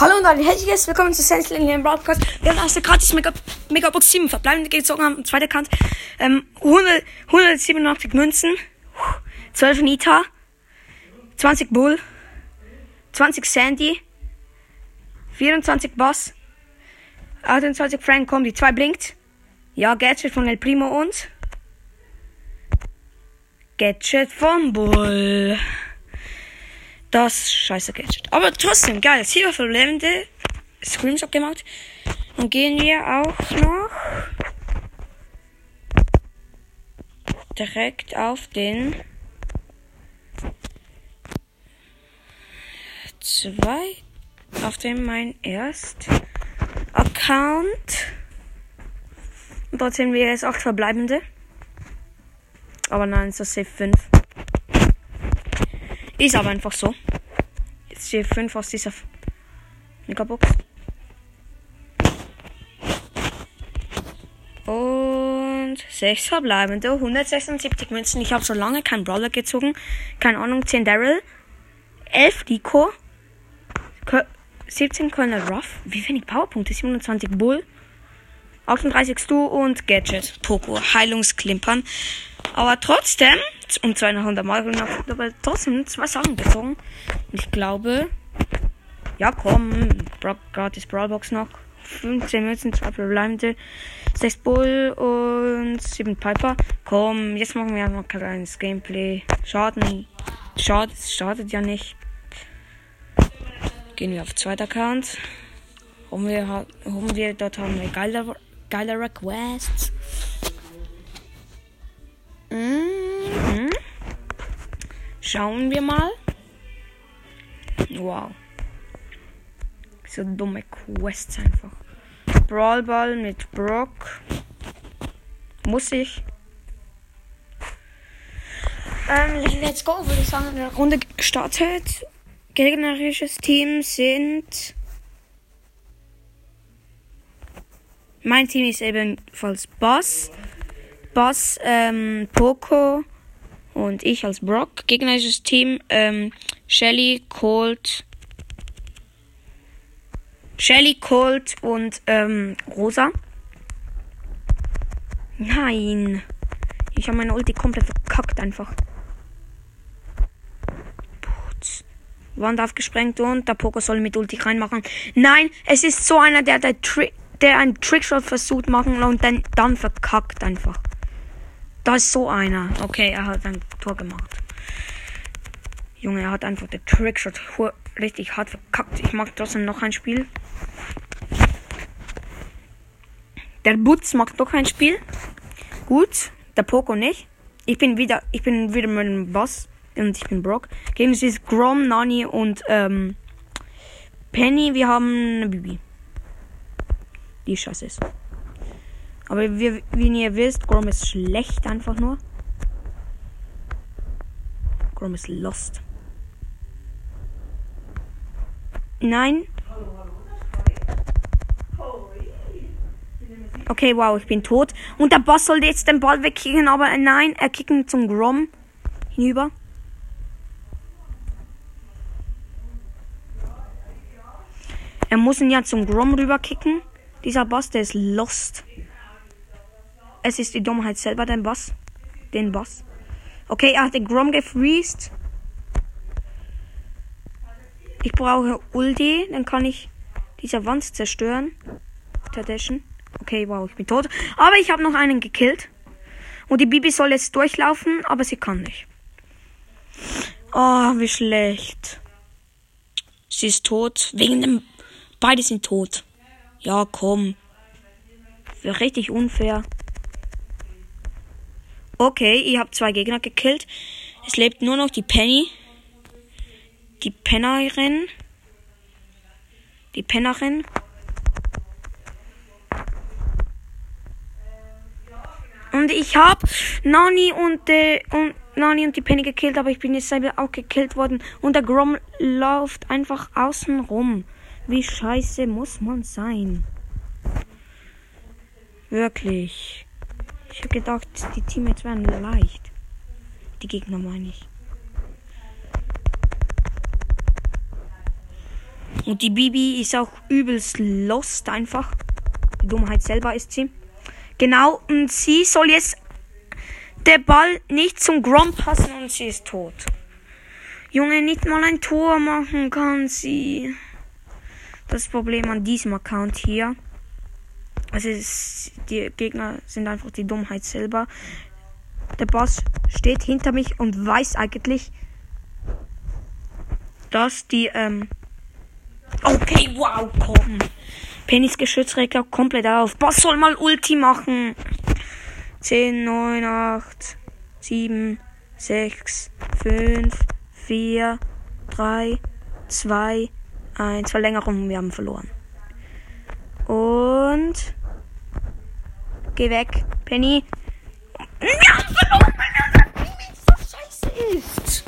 Hallo und ein herzliches Willkommen zu Sentinel in den Broadcast. Wir haben erste gratis Mega, Megabox 7 verbleibende gezogen haben, zweiter Kant. Ähm, 100, 187 Münzen, 12 Nita, 20 Bull, 20 Sandy, 24 Boss, 28 Frank die 2 blinkt. Ja, Gadget von El Primo und Gadget von Bull. Das scheiße Gadget. Aber trotzdem, geil. Silber für Lebende. Screenshot gemacht. Und gehen wir auch noch direkt auf den zwei auf den mein erst Account. Und dort sehen wir jetzt acht verbleibende. Aber nein, ist Safe 5. Ist aber einfach so. Jetzt hier 5 aus dieser Megabox. Und 6 verbleibende, 176 Münzen. Ich habe so lange keinen Brawler gezogen. Keine Ahnung, 10 Daryl, 11 Rico, 17 Kölner Ruff. Wie wenig Powerpunkte? 27 Bull, 38 Stu und Gadget. Poco, Heilungsklimpern. Aber trotzdem, um 200 Mal aber trotzdem zwei Sachen gezogen. Ich glaube, ja komm, gratis Brawlbox noch. 15 Münzen, 2 verbleibende, 6 Bull und 7 Piper. Komm, jetzt machen wir noch ein kleines Gameplay. Schaden, schadet, schadet ja nicht. Gehen wir auf zweiter Account. Holen wir, holen wir dort haben wir geile, geile Requests. Mhm. Schauen wir mal. Wow. So dumme Quests einfach. Brawlball mit Brock. Muss ich. Ähm, let's go, würde ich sagen, in der Runde gestartet. Gegnerisches Team sind. Mein Team ist ebenfalls Boss. Boss, ähm, Poco und ich als Brock. Gegnerisches Team, ähm, Shelly, Colt, Shelly, Colt und ähm, Rosa. Nein. Ich habe meine Ulti komplett verkackt einfach. Putz. Wand aufgesprengt und der Poco soll mit Ulti reinmachen. Nein, es ist so einer, der, der, Tri der einen Trickshot versucht machen und dann, dann verkackt einfach. Da ist so einer. Okay, er hat ein Tor gemacht. Junge, er hat einfach den Trickshot richtig hart verkackt. Ich mag trotzdem noch ein Spiel. Der Butz macht noch ein Spiel. Gut, der Poco nicht. Ich bin wieder, ich bin wieder mit dem Boss und ich bin Brock. Gegen sie ist Grom, Nani und ähm, Penny. Wir haben eine Bibi. Die scheiße ist. Aber wie, wie ihr wisst, Grom ist schlecht einfach nur. Grom ist lost. Nein. Okay, wow, ich bin tot. Und der Boss sollte jetzt den Ball wegkicken, aber nein, er kicken zum Grom hinüber. Er muss ihn ja zum Grom rüberkicken. Dieser Boss, der ist lost. Es ist die Dummheit selber, den Boss. Den Boss. Okay, er hat den Grom gefreezed. Ich brauche Ulti, dann kann ich diese Wand zerstören. Tadischen. Okay, wow, ich bin tot. Aber ich habe noch einen gekillt. Und die Bibi soll jetzt durchlaufen, aber sie kann nicht. Oh, wie schlecht. Sie ist tot. Wegen dem. Beide sind tot. Ja, komm. Wäre richtig unfair. Okay, ihr habt zwei Gegner gekillt. Es lebt nur noch die Penny. Die Pennerin. Die Pennerin. Und ich hab Nani und, äh, und Nani und die Penny gekillt, aber ich bin jetzt selber auch gekillt worden. Und der Grom läuft einfach außen rum. Wie scheiße muss man sein? Wirklich. Ich habe gedacht, die Teammates wären leicht. Die Gegner meine ich. Und die Bibi ist auch übelst lost einfach. Die Dummheit selber ist sie. Genau, und sie soll jetzt der Ball nicht zum Grom passen und sie ist tot. Junge, nicht mal ein Tor machen kann sie. Das Problem an diesem Account hier. Also ist, die Gegner sind einfach die Dummheit selber. Der Boss steht hinter mich und weiß eigentlich, dass die ähm Okay, wow, komm. Pennys Geschützrecker komplett auf. Boss soll mal Ulti machen. 10, 9, 8, 7, 6, 5, 4, 3, 2, 1. Verlängerung, wir haben verloren. Und. Geh weg, Penny. Wir haben verloren, weil der so scheiße ist.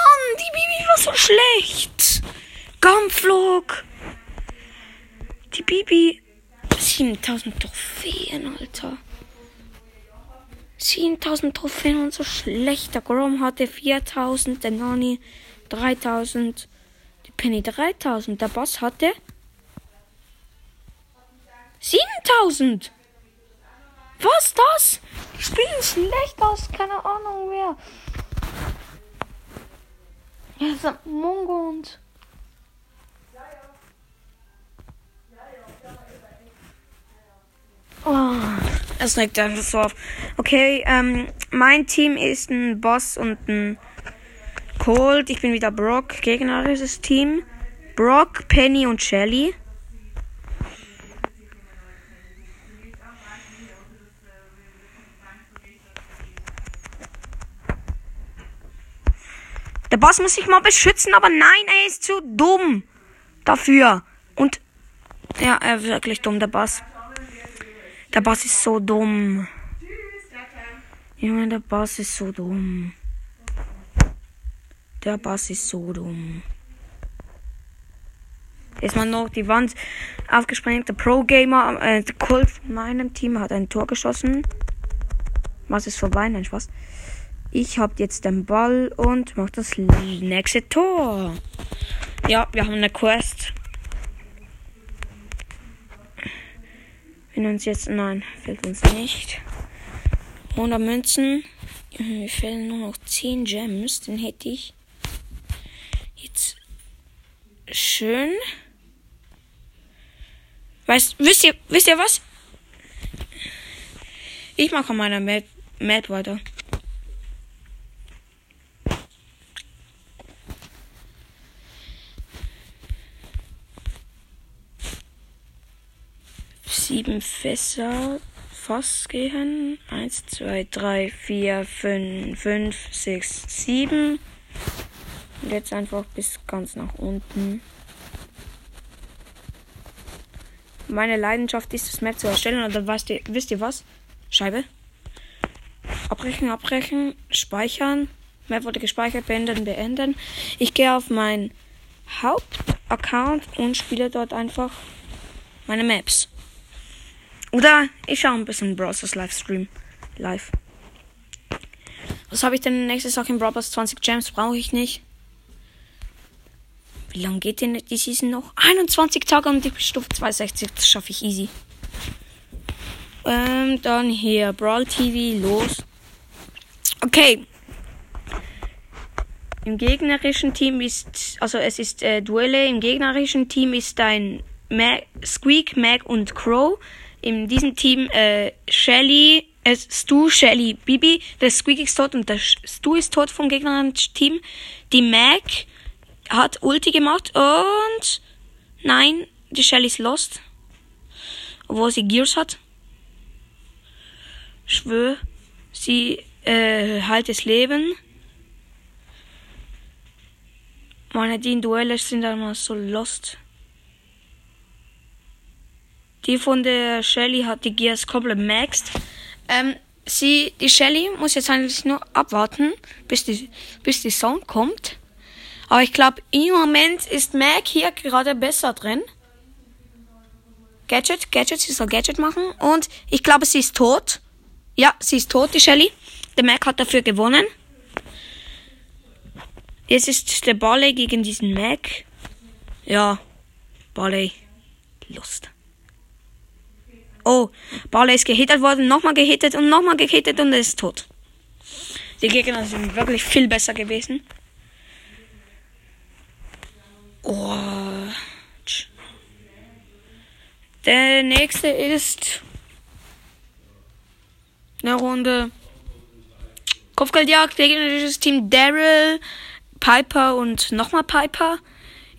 Mann, die Bibi war so schlecht. Gampflog. Die Bibi. 7000 Trophäen, Alter. 7000 Trophäen und so schlecht. Der Grom hatte 4000, der Nani 3000, die Penny 3000. Der Boss hatte 7000. Was das? Die schlecht aus, keine Ahnung wer. Das ist Mungo und. Oh, es regt einfach so auf. Okay, ähm, mein Team ist ein Boss und ein Cold. Ich bin wieder Brock, gegnerisches Team. Brock, Penny und Shelly. Der Boss muss sich mal beschützen, aber nein, er ist zu dumm dafür. Und ja, er ist wirklich dumm, der Boss. Der Boss ist so dumm. Junge, der Boss ist so dumm. Der Boss ist so dumm. Ist man noch die Wand aufgesprengt. Der Pro-Gamer, äh, der Kult von meinem Team hat ein Tor geschossen. Was ist vorbei? Nein, Spaß. Ich hab jetzt den Ball und mach das nächste Tor. Ja, wir haben eine Quest. Wenn uns jetzt, nein, fehlt uns nicht. 100 Münzen. Mir fehlen nur noch 10 Gems. Den hätte ich schön. Weißt, wisst ihr, wisst ihr was? Ich mache meiner Map, Map weiter. sieben Fässer Fass gehen. Eins, zwei, drei, vier, fünf, fünf, sechs, sieben. Und jetzt einfach bis ganz nach unten. Meine Leidenschaft ist, das Map zu erstellen. Oder weißt ihr, wisst ihr was? Scheibe. Abbrechen, abbrechen, speichern. Map wurde gespeichert, beenden, beenden. Ich gehe auf meinen Hauptaccount und spiele dort einfach meine Maps. Oder ich schaue ein bisschen Browsers Livestream live. Was habe ich denn nächstes Tag in Browsers 20 Gems? Brauche ich nicht. Wie lange geht denn die Season noch? 21 Tage und ich bin Stufe 260. Das schaffe ich easy. Ähm, dann hier Brawl TV los. Okay. Im gegnerischen Team ist, also es ist äh, Duelle. Im gegnerischen Team ist ein Mag, Squeak, Mag und Crow in diesem Team äh, Shelly, äh, Stu, Shelly, Bibi, der Squeaky ist tot und der Stu ist tot vom gegnerischen Team. Die Mac hat Ulti gemacht und nein, die Shelly ist lost. Obwohl sie Gears hat. Schwör, sie äh, halt das Leben. Meine, die in Duelle sind immer so lost. Die von der Shelly hat die Gears komplett maxed. Ähm, sie, die Shelly muss jetzt eigentlich nur abwarten, bis die, bis die Song kommt. Aber ich glaube, im Moment ist Mac hier gerade besser drin. Gadget, Gadget, sie soll Gadget machen. Und ich glaube, sie ist tot. Ja, sie ist tot, die Shelly. Der Mac hat dafür gewonnen. Jetzt ist der Balle gegen diesen Mac. Ja. Barley. Lust. Oh, Barley ist gehittet worden, nochmal gehittet und nochmal gehittet und er ist tot. Die Gegner sind wirklich viel besser gewesen. Oh. Der nächste ist eine Runde Kopfgeldjagd, gegnerisches Team Daryl, Piper und nochmal Piper.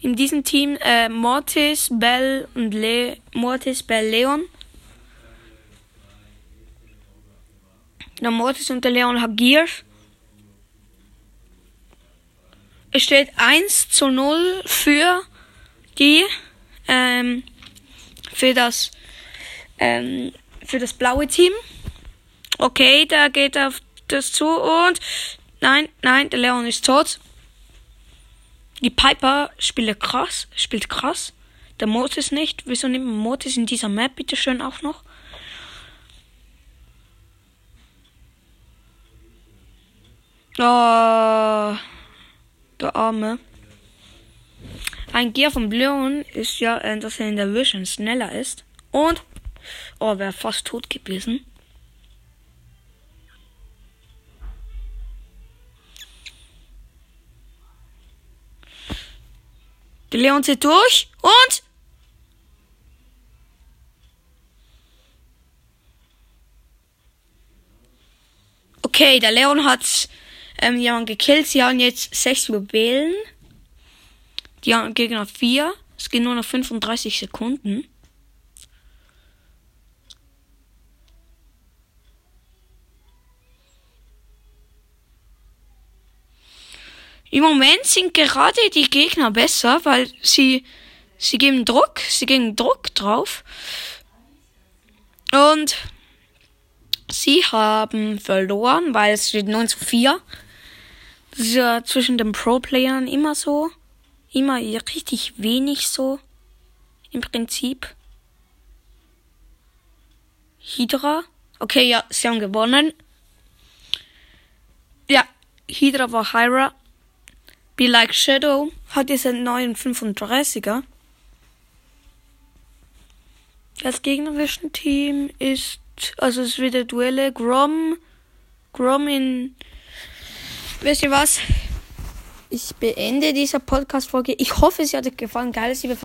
In diesem Team äh, Mortis, Bell und Le Mortis, Bell, Leon. Der Mortis und der Leon haben Gears. Es steht 1 zu 0 für die, ähm, für das, ähm, für das blaue Team. Okay, da geht auf das zu und nein, nein, der Leon ist tot. Die Piper spielt krass, spielt krass. Der Mortis nicht. Wieso nimmt man Mortis in dieser Map bitte schön auch noch? Oh, der Arme. Ein Gear vom Leon ist ja, äh, dass er in der Vision schneller ist. Und, oh, wäre fast tot gewesen. Der Leon zieht durch und. Okay, der Leon hat ähm, jemanden gekillt. Sie haben jetzt sechs Juwelen. Die haben Gegner vier. Es geht nur noch 35 Sekunden. Im Moment sind gerade die Gegner besser, weil sie, sie geben Druck, sie geben Druck drauf. Und sie haben verloren, weil es steht 9 zu 4. Das ist ja zwischen den Pro-Playern immer so. Immer richtig wenig so. Im Prinzip. Hydra. Okay, ja, sie haben gewonnen. Ja, Hydra war Hyra. Be Like Shadow hat jetzt einen neuen 35er. Das gegnerische Team ist, also es ist wieder Duelle, Grom, Grom in, wisst ihr was? Ich beende diese Podcast-Folge. Ich hoffe, sie hat euch gefallen. Geiles, liebe